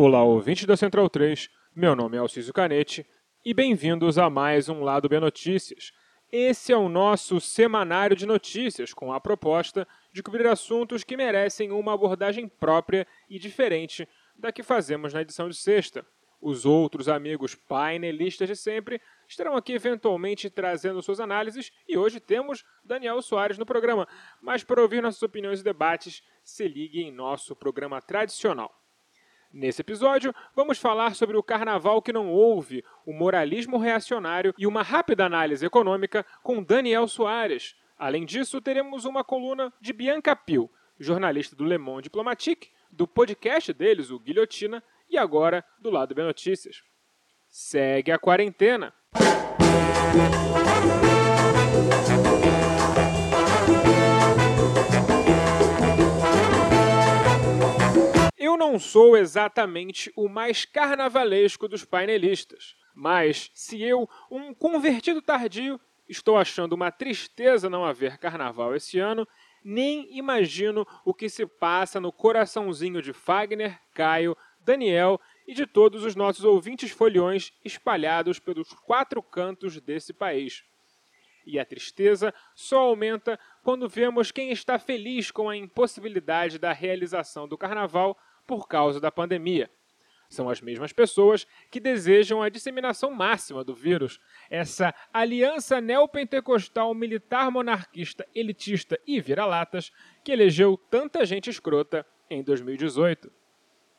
Olá, ouvintes da Central 3. Meu nome é Alcísio Canete e bem-vindos a mais um Lado B Notícias. Esse é o nosso semanário de notícias com a proposta de cobrir assuntos que merecem uma abordagem própria e diferente da que fazemos na edição de sexta. Os outros amigos painelistas de sempre estarão aqui eventualmente trazendo suas análises e hoje temos Daniel Soares no programa. Mas para ouvir nossas opiniões e debates, se ligue em nosso programa tradicional. Nesse episódio, vamos falar sobre o carnaval que não houve, o moralismo reacionário e uma rápida análise econômica com Daniel Soares. Além disso, teremos uma coluna de Bianca Pio, jornalista do Le Monde Diplomatique, do podcast deles, o Guilhotina, e agora do lado B Notícias. Segue a quarentena. Sou exatamente o mais carnavalesco dos painelistas, mas se eu, um convertido tardio, estou achando uma tristeza não haver carnaval esse ano, nem imagino o que se passa no coraçãozinho de Fagner, Caio, Daniel e de todos os nossos ouvintes foliões espalhados pelos quatro cantos desse país. E a tristeza só aumenta quando vemos quem está feliz com a impossibilidade da realização do carnaval por causa da pandemia. São as mesmas pessoas que desejam a disseminação máxima do vírus, essa aliança neopentecostal militar monarquista elitista e vira-latas que elegeu tanta gente escrota em 2018.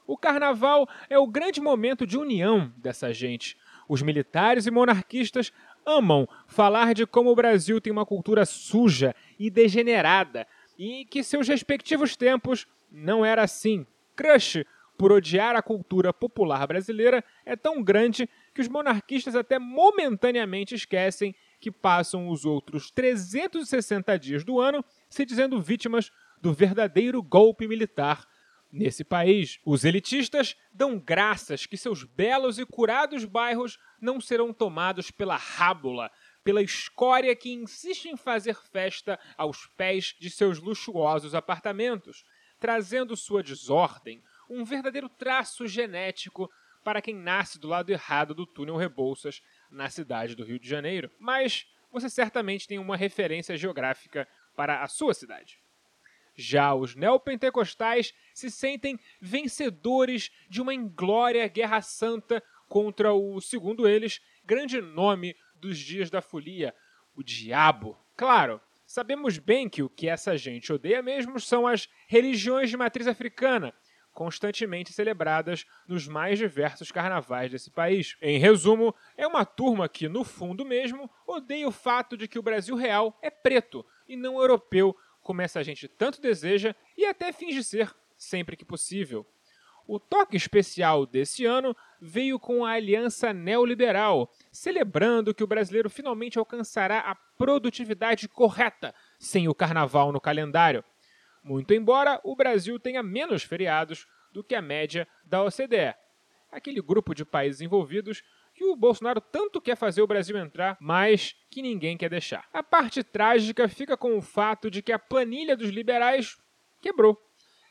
O carnaval é o grande momento de união dessa gente. Os militares e monarquistas amam falar de como o Brasil tem uma cultura suja e degenerada e que seus respectivos tempos não era assim crush por odiar a cultura popular brasileira é tão grande que os monarquistas até momentaneamente esquecem que passam os outros 360 dias do ano se dizendo vítimas do verdadeiro golpe militar nesse país. Os elitistas dão graças que seus belos e curados bairros não serão tomados pela rábula, pela escória que insiste em fazer festa aos pés de seus luxuosos apartamentos trazendo sua desordem, um verdadeiro traço genético para quem nasce do lado errado do túnel Rebouças, na cidade do Rio de Janeiro. Mas você certamente tem uma referência geográfica para a sua cidade. Já os neopentecostais se sentem vencedores de uma inglória guerra santa contra o, segundo eles, grande nome dos dias da folia, o diabo. Claro, Sabemos bem que o que essa gente odeia mesmo são as religiões de matriz africana, constantemente celebradas nos mais diversos carnavais desse país. Em resumo, é uma turma que, no fundo mesmo, odeia o fato de que o Brasil real é preto e não europeu, como essa gente tanto deseja e até finge ser sempre que possível. O toque especial desse ano veio com a Aliança Neoliberal, celebrando que o brasileiro finalmente alcançará a produtividade correta sem o carnaval no calendário. Muito embora o Brasil tenha menos feriados do que a média da OCDE, aquele grupo de países envolvidos que o Bolsonaro tanto quer fazer o Brasil entrar, mas que ninguém quer deixar. A parte trágica fica com o fato de que a planilha dos liberais quebrou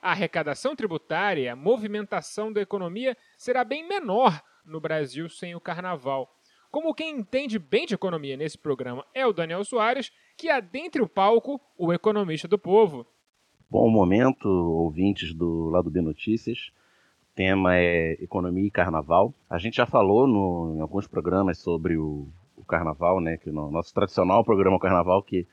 a arrecadação tributária a movimentação da economia será bem menor no Brasil sem o carnaval. Como quem entende bem de economia nesse programa é o Daniel Soares, que adentre o palco o economista do povo. Bom momento, ouvintes do Lado B Notícias. O tema é economia e carnaval. A gente já falou no, em alguns programas sobre o, o carnaval, né? Que no nosso tradicional programa Carnaval, que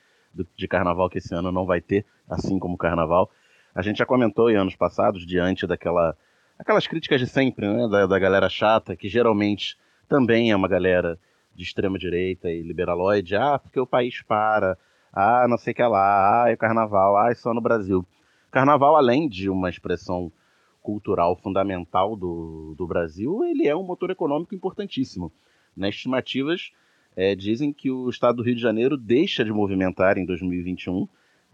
de carnaval que esse ano não vai ter, assim como o carnaval. A gente já comentou em anos passados, diante daquela aquelas críticas de sempre, né, da, da galera chata, que geralmente também é uma galera de extrema direita e liberaloide, ah, porque o país para, ah, não sei o que lá, ah, é carnaval, ah, é só no Brasil. Carnaval, além de uma expressão cultural fundamental do, do Brasil, ele é um motor econômico importantíssimo. Né? Estimativas é, dizem que o estado do Rio de Janeiro deixa de movimentar em 2021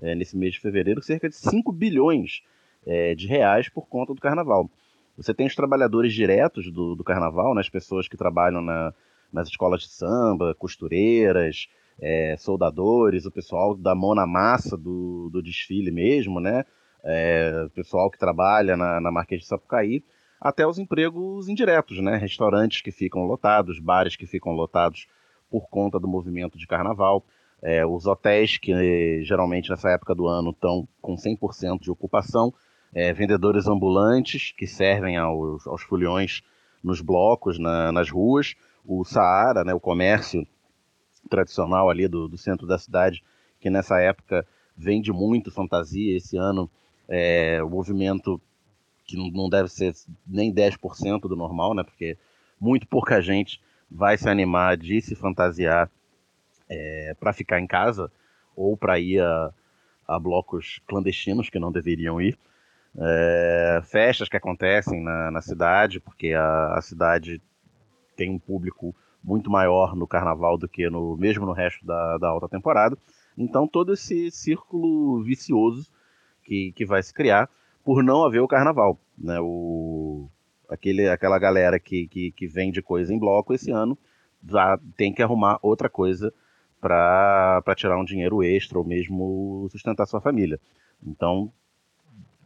é, nesse mês de fevereiro, cerca de 5 bilhões é, de reais por conta do carnaval. Você tem os trabalhadores diretos do, do carnaval, né, as pessoas que trabalham na, nas escolas de samba, costureiras, é, soldadores, o pessoal da mão na massa do, do desfile mesmo, né? É, o pessoal que trabalha na, na Marquês de Sapucaí, até os empregos indiretos, né? Restaurantes que ficam lotados, bares que ficam lotados por conta do movimento de carnaval. É, os hotéis que geralmente nessa época do ano estão com 100% de ocupação, é, vendedores ambulantes que servem aos, aos foliões nos blocos, na, nas ruas, o Saara, né, o comércio tradicional ali do, do, centro da cidade, que nessa época vende muito fantasia. Esse ano é, o movimento que não deve ser nem 10% do normal, né, porque muito pouca gente vai se animar de se fantasiar é, para ficar em casa ou para ir a, a, blocos clandestinos que não deveriam ir. É, festas que acontecem na, na cidade, porque a, a, cidade tem um público muito maior no carnaval do que no mesmo no resto da, da alta temporada. Então todo esse círculo vicioso que, que vai se criar por não haver o carnaval. Né? O, aquele, aquela galera que, que, que vende coisa em bloco esse ano já tem que arrumar outra coisa para tirar um dinheiro extra ou mesmo sustentar sua família. Então,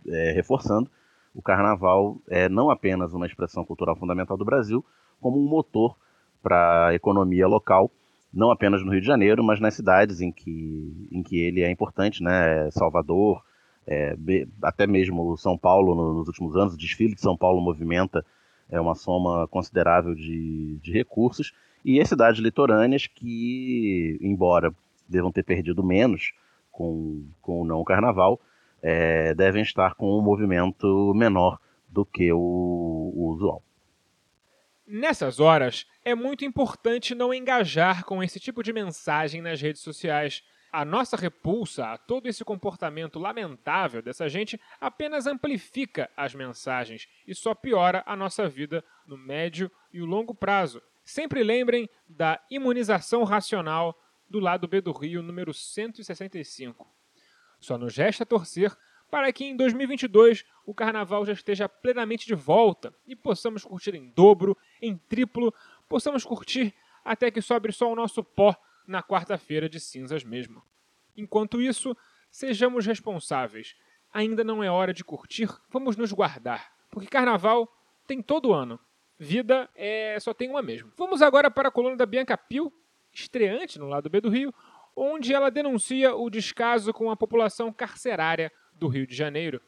é, reforçando, o carnaval é não apenas uma expressão cultural fundamental do Brasil, como um motor para a economia local, não apenas no Rio de Janeiro, mas nas cidades em que, em que ele é importante, né? Salvador, é, até mesmo São Paulo nos últimos anos, o desfile de São Paulo movimenta é uma soma considerável de, de recursos e as cidades litorâneas que, embora devam ter perdido menos com, com o não carnaval, é, devem estar com um movimento menor do que o, o usual. Nessas horas, é muito importante não engajar com esse tipo de mensagem nas redes sociais. A nossa repulsa a todo esse comportamento lamentável dessa gente apenas amplifica as mensagens e só piora a nossa vida no médio e o longo prazo. Sempre lembrem da imunização racional do lado B do Rio, número 165. Só nos resta torcer para que em 2022 o carnaval já esteja plenamente de volta e possamos curtir em dobro, em triplo, possamos curtir até que sobre só o nosso pó na quarta-feira de cinzas mesmo. Enquanto isso, sejamos responsáveis. Ainda não é hora de curtir, vamos nos guardar, porque carnaval tem todo ano. Vida é só tem uma mesmo. Vamos agora para a coluna da Bianca Pio, estreante no lado B do Rio, onde ela denuncia o descaso com a população carcerária do Rio de Janeiro.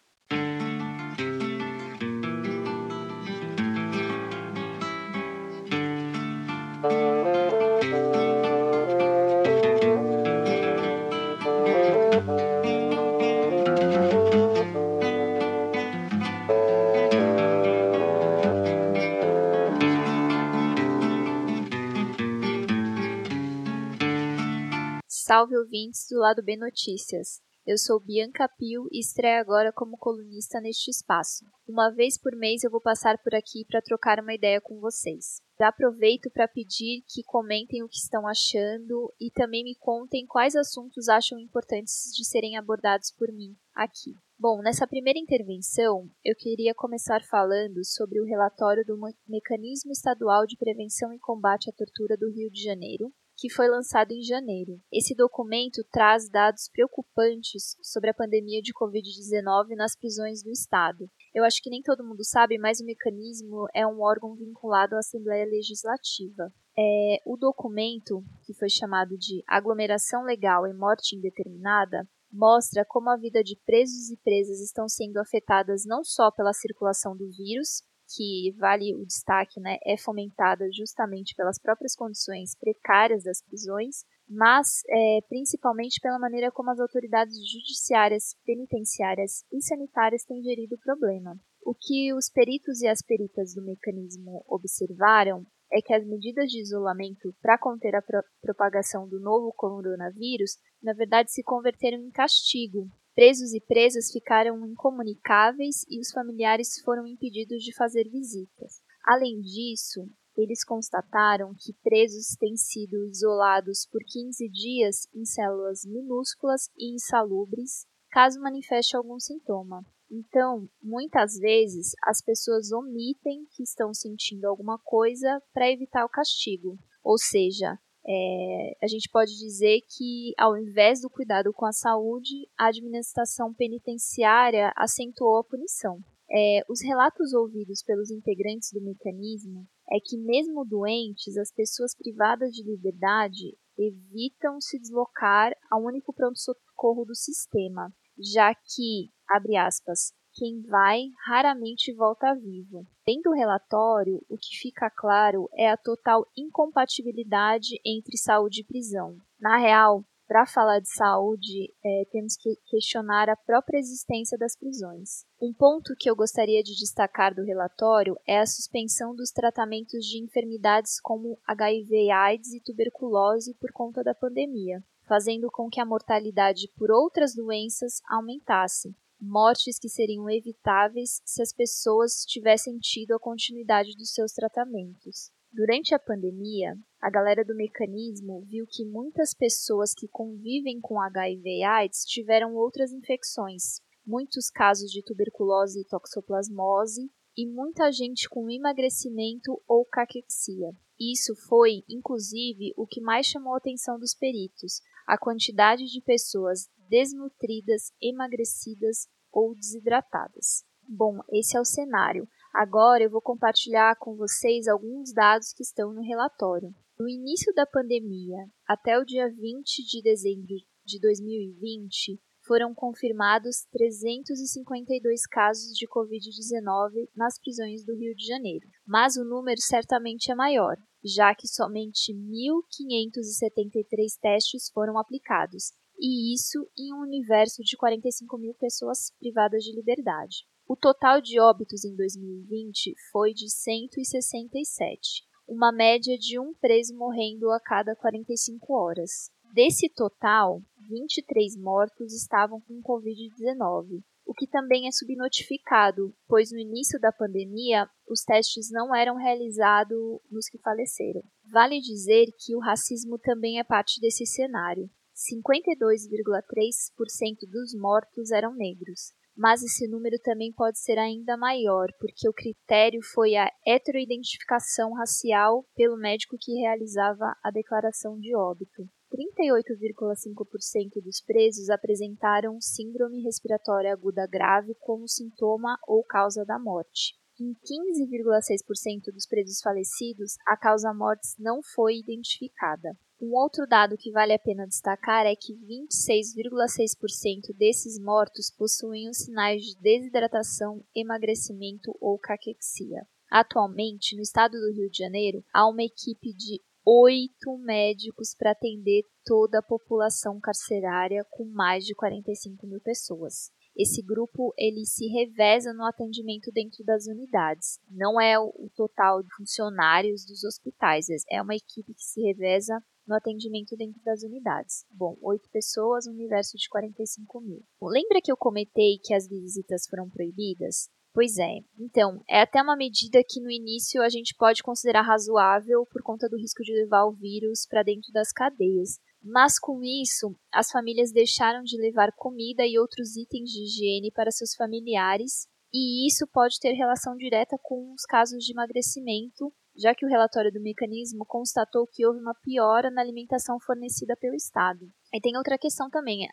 Salve ouvintes do Lado B Notícias. Eu sou Bianca Pio e estreio agora como colunista neste espaço. Uma vez por mês eu vou passar por aqui para trocar uma ideia com vocês. Já aproveito para pedir que comentem o que estão achando e também me contem quais assuntos acham importantes de serem abordados por mim aqui. Bom, nessa primeira intervenção, eu queria começar falando sobre o relatório do Mecanismo Estadual de Prevenção e Combate à Tortura do Rio de Janeiro, que foi lançado em janeiro. Esse documento traz dados preocupantes sobre a pandemia de Covid-19 nas prisões do Estado. Eu acho que nem todo mundo sabe, mas o mecanismo é um órgão vinculado à Assembleia Legislativa. É, o documento, que foi chamado de Aglomeração Legal e Morte Indeterminada, mostra como a vida de presos e presas estão sendo afetadas não só pela circulação do vírus, que vale o destaque, né, é fomentada justamente pelas próprias condições precárias das prisões, mas é, principalmente pela maneira como as autoridades judiciárias, penitenciárias e sanitárias têm gerido o problema. O que os peritos e as peritas do mecanismo observaram é que as medidas de isolamento para conter a pro propagação do novo coronavírus, na verdade, se converteram em castigo Presos e presas ficaram incomunicáveis e os familiares foram impedidos de fazer visitas. Além disso, eles constataram que presos têm sido isolados por 15 dias em células minúsculas e insalubres, caso manifeste algum sintoma. Então, muitas vezes, as pessoas omitem que estão sentindo alguma coisa para evitar o castigo, ou seja, é, a gente pode dizer que, ao invés do cuidado com a saúde, a administração penitenciária acentuou a punição. É, os relatos ouvidos pelos integrantes do mecanismo é que, mesmo doentes, as pessoas privadas de liberdade evitam se deslocar ao único pronto-socorro do sistema, já que, abre aspas, quem vai raramente volta vivo. Dentro do relatório, o que fica claro é a total incompatibilidade entre saúde e prisão. Na real, para falar de saúde, é, temos que questionar a própria existência das prisões. Um ponto que eu gostaria de destacar do relatório é a suspensão dos tratamentos de enfermidades como HIV/AIDS e tuberculose por conta da pandemia, fazendo com que a mortalidade por outras doenças aumentasse, mortes que seriam evitáveis se as pessoas tivessem tido a continuidade dos seus tratamentos. Durante a pandemia, a galera do mecanismo viu que muitas pessoas que convivem com HIV e AIDS tiveram outras infecções, muitos casos de tuberculose e toxoplasmose e muita gente com emagrecimento ou caquexia. Isso foi, inclusive, o que mais chamou a atenção dos peritos, a quantidade de pessoas desnutridas, emagrecidas ou desidratadas. Bom, esse é o cenário. Agora eu vou compartilhar com vocês alguns dados que estão no relatório. No início da pandemia, até o dia 20 de dezembro de 2020, foram confirmados 352 casos de Covid-19 nas prisões do Rio de Janeiro. Mas o número certamente é maior, já que somente 1.573 testes foram aplicados, e isso em um universo de 45 mil pessoas privadas de liberdade. O total de óbitos em 2020 foi de 167, uma média de um preso morrendo a cada 45 horas. Desse total, 23 mortos estavam com Covid-19, o que também é subnotificado, pois no início da pandemia os testes não eram realizados nos que faleceram. Vale dizer que o racismo também é parte desse cenário. 52,3% dos mortos eram negros, mas esse número também pode ser ainda maior, porque o critério foi a heteroidentificação racial pelo médico que realizava a declaração de óbito. 38,5% dos presos apresentaram síndrome respiratória aguda grave como sintoma ou causa da morte. Em 15,6% dos presos falecidos, a causa-mortes não foi identificada. Um outro dado que vale a pena destacar é que 26,6% desses mortos possuíam sinais de desidratação, emagrecimento ou caquexia. Atualmente, no estado do Rio de Janeiro, há uma equipe de oito médicos para atender toda a população carcerária com mais de 45 mil pessoas. Esse grupo ele se reveza no atendimento dentro das unidades. Não é o total de funcionários dos hospitais, é uma equipe que se reveza no atendimento dentro das unidades. Bom, oito pessoas, um universo de 45 mil. Lembra que eu comentei que as visitas foram proibidas? Pois é. Então, é até uma medida que no início a gente pode considerar razoável por conta do risco de levar o vírus para dentro das cadeias. Mas com isso, as famílias deixaram de levar comida e outros itens de higiene para seus familiares, e isso pode ter relação direta com os casos de emagrecimento já que o relatório do mecanismo constatou que houve uma piora na alimentação fornecida pelo Estado. E tem outra questão também,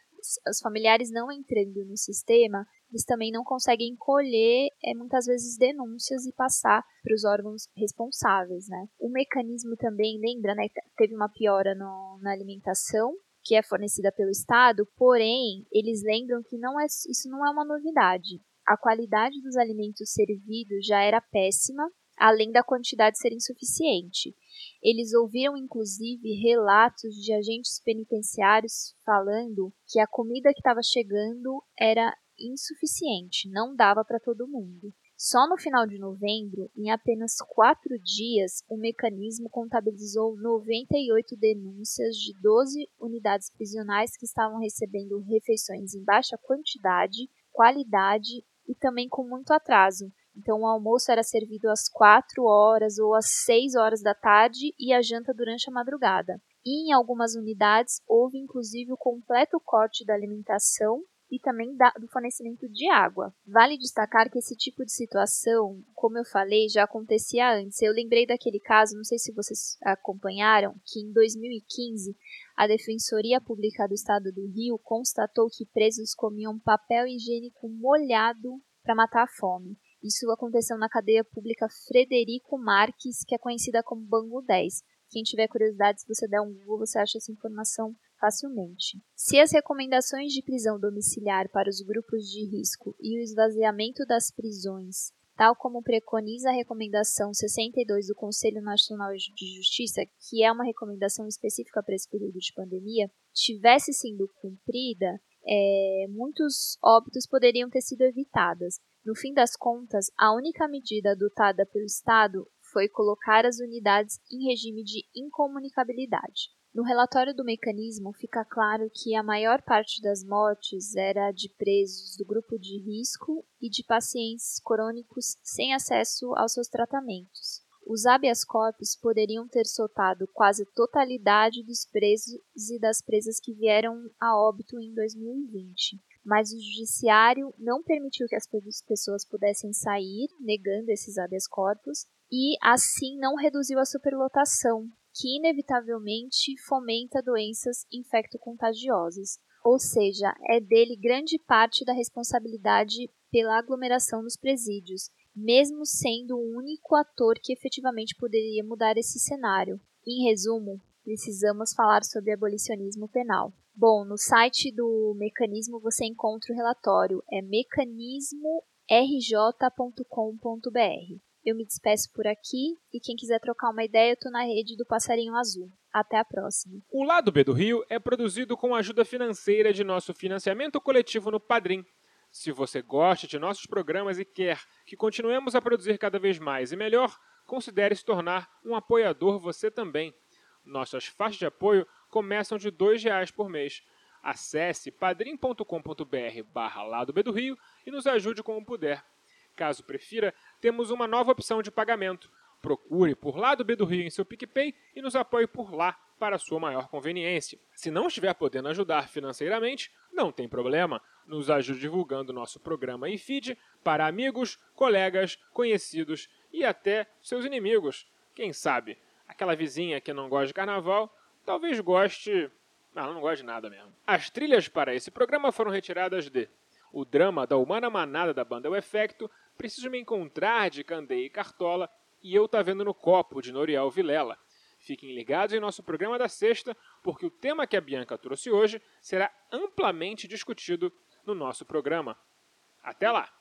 os familiares não entrando no sistema, eles também não conseguem colher é, muitas vezes denúncias e passar para os órgãos responsáveis, né? O mecanismo também, lembra, né, teve uma piora no, na alimentação, que é fornecida pelo Estado, porém, eles lembram que não é, isso não é uma novidade. A qualidade dos alimentos servidos já era péssima além da quantidade ser insuficiente. Eles ouviram inclusive relatos de agentes penitenciários falando que a comida que estava chegando era insuficiente, não dava para todo mundo. Só no final de novembro, em apenas quatro dias, o mecanismo contabilizou 98 denúncias de 12 unidades prisionais que estavam recebendo refeições em baixa quantidade, qualidade e também com muito atraso, então o almoço era servido às 4 horas ou às 6 horas da tarde e a janta durante a madrugada. E em algumas unidades houve inclusive o completo corte da alimentação e também da, do fornecimento de água. Vale destacar que esse tipo de situação, como eu falei, já acontecia antes. Eu lembrei daquele caso, não sei se vocês acompanharam, que em 2015 a Defensoria Pública do Estado do Rio constatou que presos comiam papel higiênico molhado para matar a fome. Isso aconteceu na cadeia pública Frederico Marques, que é conhecida como Bangu 10. Quem tiver curiosidade, se você der um Google, você acha essa informação facilmente. Se as recomendações de prisão domiciliar para os grupos de risco e o esvaziamento das prisões, tal como preconiza a recomendação 62 do Conselho Nacional de Justiça, que é uma recomendação específica para esse período de pandemia, tivesse sido cumprida, é, muitos óbitos poderiam ter sido evitados. No fim das contas, a única medida adotada pelo Estado foi colocar as unidades em regime de incomunicabilidade. No relatório do mecanismo, fica claro que a maior parte das mortes era de presos do grupo de risco e de pacientes crônicos sem acesso aos seus tratamentos. Os habeas corpus poderiam ter soltado quase totalidade dos presos e das presas que vieram a óbito em 2020 mas o judiciário não permitiu que as pessoas pudessem sair, negando esses habeas corpus, e assim não reduziu a superlotação, que inevitavelmente fomenta doenças infecto-contagiosas. Ou seja, é dele grande parte da responsabilidade pela aglomeração nos presídios, mesmo sendo o único ator que efetivamente poderia mudar esse cenário. Em resumo, precisamos falar sobre abolicionismo penal. Bom, no site do mecanismo você encontra o relatório, é mecanismorj.com.br. Eu me despeço por aqui e quem quiser trocar uma ideia, eu tô na rede do Passarinho Azul. Até a próxima. O Lado B do Rio é produzido com a ajuda financeira de nosso financiamento coletivo no Padrim. Se você gosta de nossos programas e quer que continuemos a produzir cada vez mais e melhor, considere se tornar um apoiador você também. Nossas faixas de apoio começam de R$ reais por mês. Acesse padrim.com.br barra Lado B do Rio e nos ajude como puder. Caso prefira, temos uma nova opção de pagamento. Procure por Lado B do Rio em seu PicPay e nos apoie por lá para sua maior conveniência. Se não estiver podendo ajudar financeiramente, não tem problema. Nos ajude divulgando nosso programa e feed para amigos, colegas, conhecidos e até seus inimigos. Quem sabe? Aquela vizinha que não gosta de carnaval, talvez goste. Não, não gosta de nada mesmo. As trilhas para esse programa foram retiradas de O Drama da Humana Manada da banda O Efecto, Preciso Me Encontrar de Candeia e Cartola e Eu Tá Vendo no Copo de Noriel Vilela. Fiquem ligados em nosso programa da sexta, porque o tema que a Bianca trouxe hoje será amplamente discutido no nosso programa. Até lá!